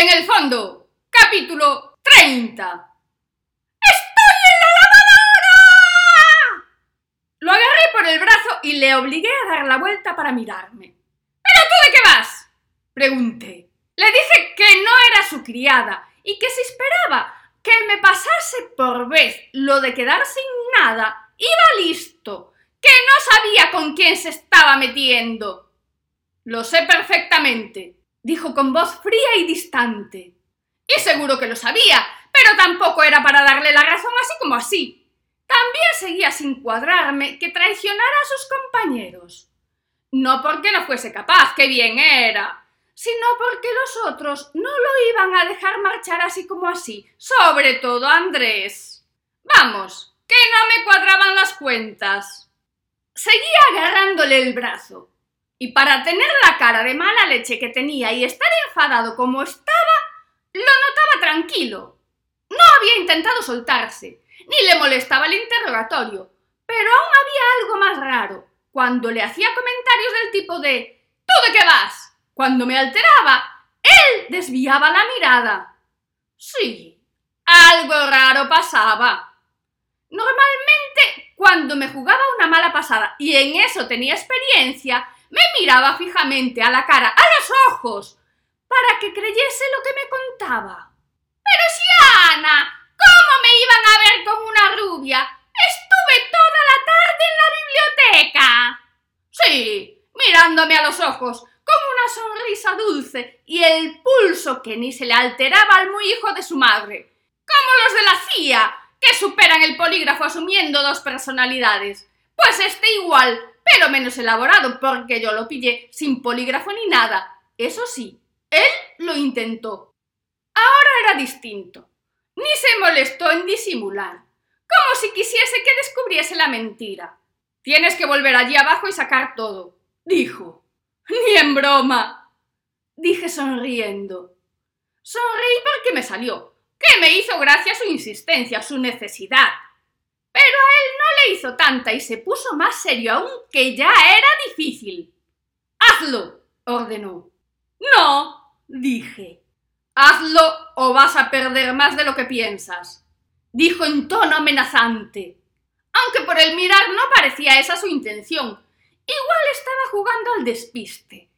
En el fondo, capítulo 30. ¡Estoy en la lavadora! Lo agarré por el brazo y le obligué a dar la vuelta para mirarme. ¿Pero tú de qué vas? Pregunté. Le dije que no era su criada y que si esperaba que me pasase por vez lo de quedar sin nada, iba listo, que no sabía con quién se estaba metiendo. Lo sé perfectamente, dijo con voz fría y distante. Y seguro que lo sabía, pero tampoco era para darle la razón así como así. También seguía sin cuadrarme que traicionara a sus compañeros. No porque no fuese capaz, que bien era, sino porque los otros no lo iban a dejar marchar así como así, sobre todo Andrés. Vamos, que no me cuadraban las cuentas. Seguía agarrándole el brazo, y para tener la cara de mala leche que tenía y estar enfadado como estaba, lo notaba tranquilo. No había intentado soltarse, ni le molestaba el interrogatorio, pero aún había algo más raro, cuando le hacía comentarios del tipo de ¿Tú de qué vas? Cuando me alteraba, él desviaba la mirada. Sí, algo raro pasaba. Normalmente, cuando me jugaba una mala pasada y en eso tenía experiencia, me miraba fijamente a la cara, a los ojos, para que creyese lo que me contaba. Pero si Ana, ¿cómo me iban a ver con una rubia? Estuve toda la tarde en la biblioteca. Sí, mirándome a los ojos, con una sonrisa dulce y el pulso que ni se le alteraba al muy hijo de su madre, como los de la CIA, que superan el polígrafo asumiendo dos personalidades. Pues este igual, pero menos elaborado, porque yo lo pillé sin polígrafo ni nada. Eso sí, él lo intentó. Ahora era distinto. Ni se molestó en disimular, como si quisiese que descubriese la mentira. Tienes que volver allí abajo y sacar todo, dijo. Ni en broma, dije sonriendo. Sonreí porque me salió, que me hizo gracia su insistencia, su necesidad. Pero a él no le hizo tanta y se puso más serio aún, que ya era difícil. Hazlo, ordenó. No, dije. Hazlo o vas a perder más de lo que piensas, dijo en tono amenazante. Aunque por el mirar no parecía esa su intención. Igual estaba jugando al despiste.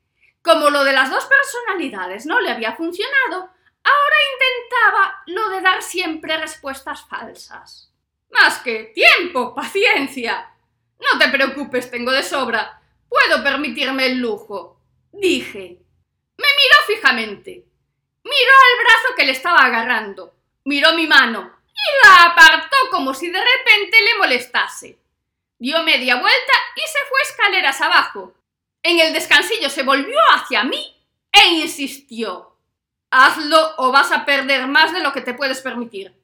Como lo de las dos personalidades no le había funcionado, ahora intentaba lo de dar siempre respuestas falsas. Más que tiempo, paciencia. No te preocupes, tengo de sobra. Puedo permitirme el lujo. Dije. Me miró fijamente. Miró al brazo que le estaba agarrando. Miró mi mano y la apartó como si de repente le molestase. Dio media vuelta y se fue escaleras abajo. En el descansillo se volvió hacia mí e insistió. Hazlo o vas a perder más de lo que te puedes permitir.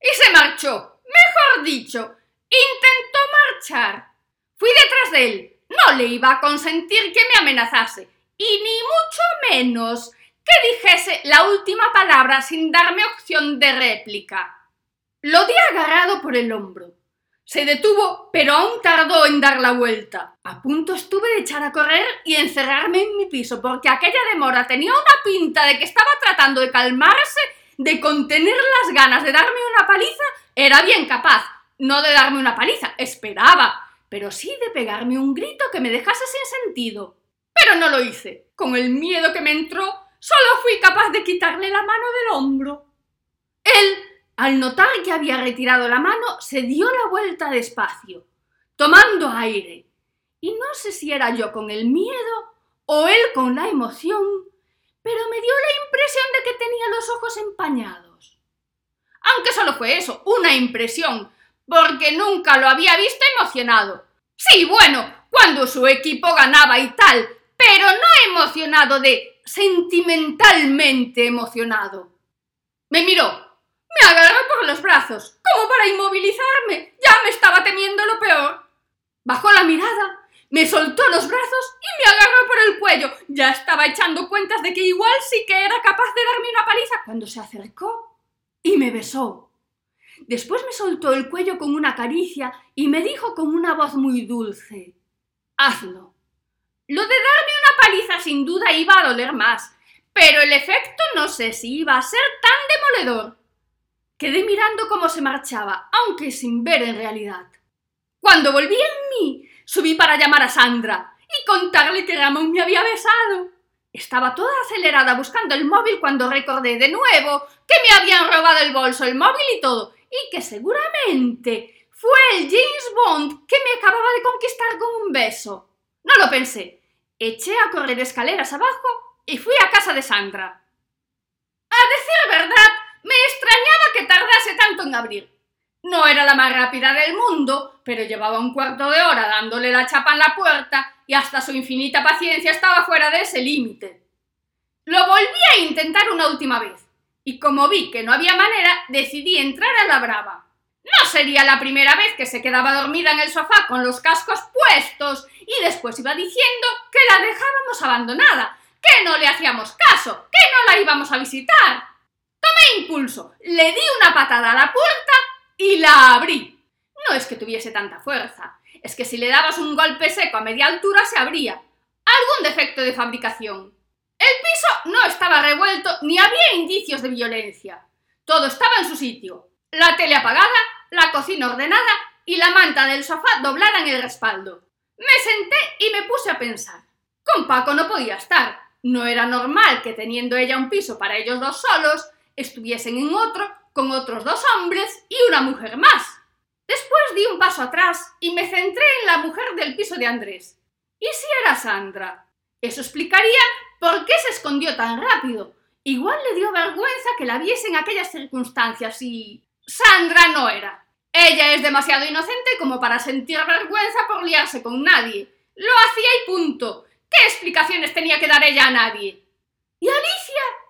Y se marchó, Mejor dicho, intentó marchar. Fui detrás de él. No le iba a consentir que me amenazase, y ni mucho menos que dijese la última palabra sin darme opción de réplica. Lo di agarrado por el hombro. Se detuvo, pero aún tardó en dar la vuelta. A punto estuve de echar a correr y encerrarme en mi piso, porque aquella demora tenía una pinta de que estaba tratando de calmarse, de contener las ganas de darme una paliza era bien capaz, no de darme una paliza, esperaba, pero sí de pegarme un grito que me dejase sin sentido. Pero no lo hice. Con el miedo que me entró, solo fui capaz de quitarle la mano del hombro. Él, al notar que había retirado la mano, se dio la vuelta despacio, tomando aire. Y no sé si era yo con el miedo o él con la emoción, pero me dio la impresión de que tenía los ojos empañados aunque solo fue eso, una impresión, porque nunca lo había visto emocionado. Sí, bueno, cuando su equipo ganaba y tal, pero no emocionado de sentimentalmente emocionado. Me miró, me agarró por los brazos, como para inmovilizarme. Ya me estaba temiendo lo peor. Bajó la mirada, me soltó los brazos y me agarró por el cuello. Ya estaba echando cuentas de que igual sí que era capaz de darme una paliza cuando se acercó y me besó. Después me soltó el cuello con una caricia y me dijo con una voz muy dulce Hazlo. Lo de darme una paliza sin duda iba a doler más, pero el efecto no sé si iba a ser tan demoledor. Quedé mirando cómo se marchaba, aunque sin ver en realidad. Cuando volví en mí, subí para llamar a Sandra y contarle que Ramón me había besado. Estaba toda acelerada buscando el móvil cuando recordé de nuevo que me habían robado el bolso, el móvil y todo, y que seguramente fue el James Bond que me acababa de conquistar con un beso. No lo pensé. Eché a correr escaleras abajo y fui a casa de Sandra. A decir verdad, me extrañaba que tardase tanto en abrir. No era la más rápida del mundo, pero llevaba un cuarto de hora dándole la chapa en la puerta y hasta su infinita paciencia estaba fuera de ese límite. Lo volví a intentar una última vez, y como vi que no había manera, decidí entrar a la brava. No sería la primera vez que se quedaba dormida en el sofá con los cascos puestos y después iba diciendo que la dejábamos abandonada, que no le hacíamos caso, que no la íbamos a visitar. Tomé impulso, le di una patada a la puerta y la abrí. No es que tuviese tanta fuerza, es que si le dabas un golpe seco a media altura se abría. Algún defecto de fabricación. El piso no estaba revuelto ni había indicios de violencia. Todo estaba en su sitio. La tele apagada, la cocina ordenada y la manta del sofá doblada en el respaldo. Me senté y me puse a pensar. Con Paco no podía estar. No era normal que teniendo ella un piso para ellos dos solos, estuviesen en otro con otros dos hombres y una mujer más. Después di un paso atrás y me centré en la mujer del piso de Andrés. ¿Y si era Sandra? Eso explicaría por qué se escondió tan rápido. Igual le dio vergüenza que la viese en aquellas circunstancias y... Sandra no era. Ella es demasiado inocente como para sentir vergüenza por liarse con nadie. Lo hacía y punto. ¿Qué explicaciones tenía que dar ella a nadie? ¿Y Alicia?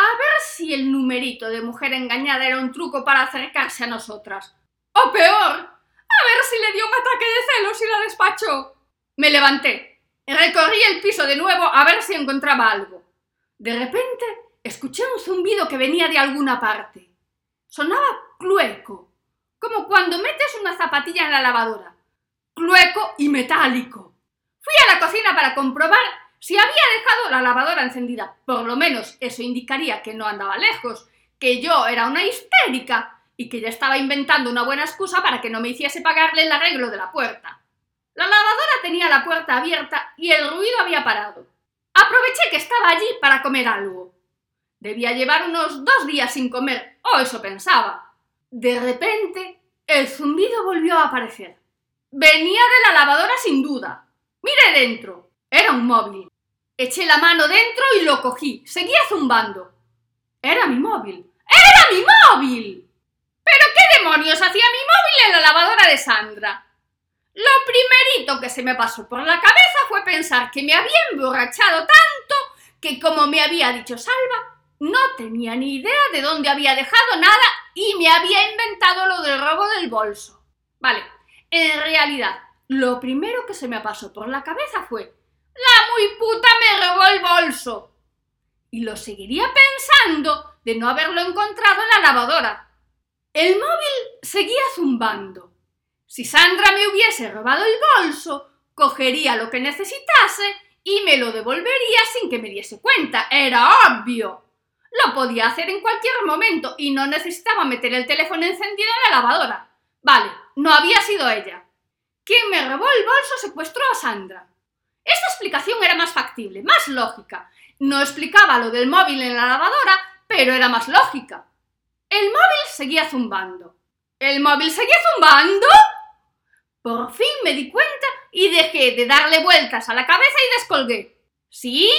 A ver si el numerito de mujer engañada era un truco para acercarse a nosotras. O peor, a ver si le dio un ataque de celos y la despachó. Me levanté. Recorrí el piso de nuevo a ver si encontraba algo. De repente escuché un zumbido que venía de alguna parte. Sonaba clueco, como cuando metes una zapatilla en la lavadora. Clueco y metálico. Fui a la cocina para comprobar si había dejado la lavadora encendida, por lo menos eso indicaría que no andaba lejos, que yo era una histérica y que ya estaba inventando una buena excusa para que no me hiciese pagarle el arreglo de la puerta. La lavadora tenía la puerta abierta y el ruido había parado. Aproveché que estaba allí para comer algo. Debía llevar unos dos días sin comer, o eso pensaba. De repente, el zumbido volvió a aparecer. Venía de la lavadora sin duda. Miré dentro. Era un móvil. Eché la mano dentro y lo cogí. Seguía zumbando. Era mi móvil. ¡Era mi móvil! ¿Pero qué demonios hacía mi móvil en la lavadora de Sandra? Lo primerito que se me pasó por la cabeza fue pensar que me había emborrachado tanto que, como me había dicho Salva, no tenía ni idea de dónde había dejado nada y me había inventado lo del robo del bolso. Vale, en realidad, lo primero que se me pasó por la cabeza fue la muy puta me robó el bolso. Y lo seguiría pensando de no haberlo encontrado en la lavadora. El móvil seguía zumbando. Si Sandra me hubiese robado el bolso, cogería lo que necesitase y me lo devolvería sin que me diese cuenta. Era obvio. Lo podía hacer en cualquier momento y no necesitaba meter el teléfono encendido en la lavadora. Vale, no había sido ella. Quien me robó el bolso secuestró a Sandra. Esta explicación era más factible, más lógica. No explicaba lo del móvil en la lavadora, pero era más lógica. El móvil seguía zumbando. ¿El móvil seguía zumbando? Por fin me di cuenta y dejé de darle vueltas a la cabeza y descolgué. ¿Sí?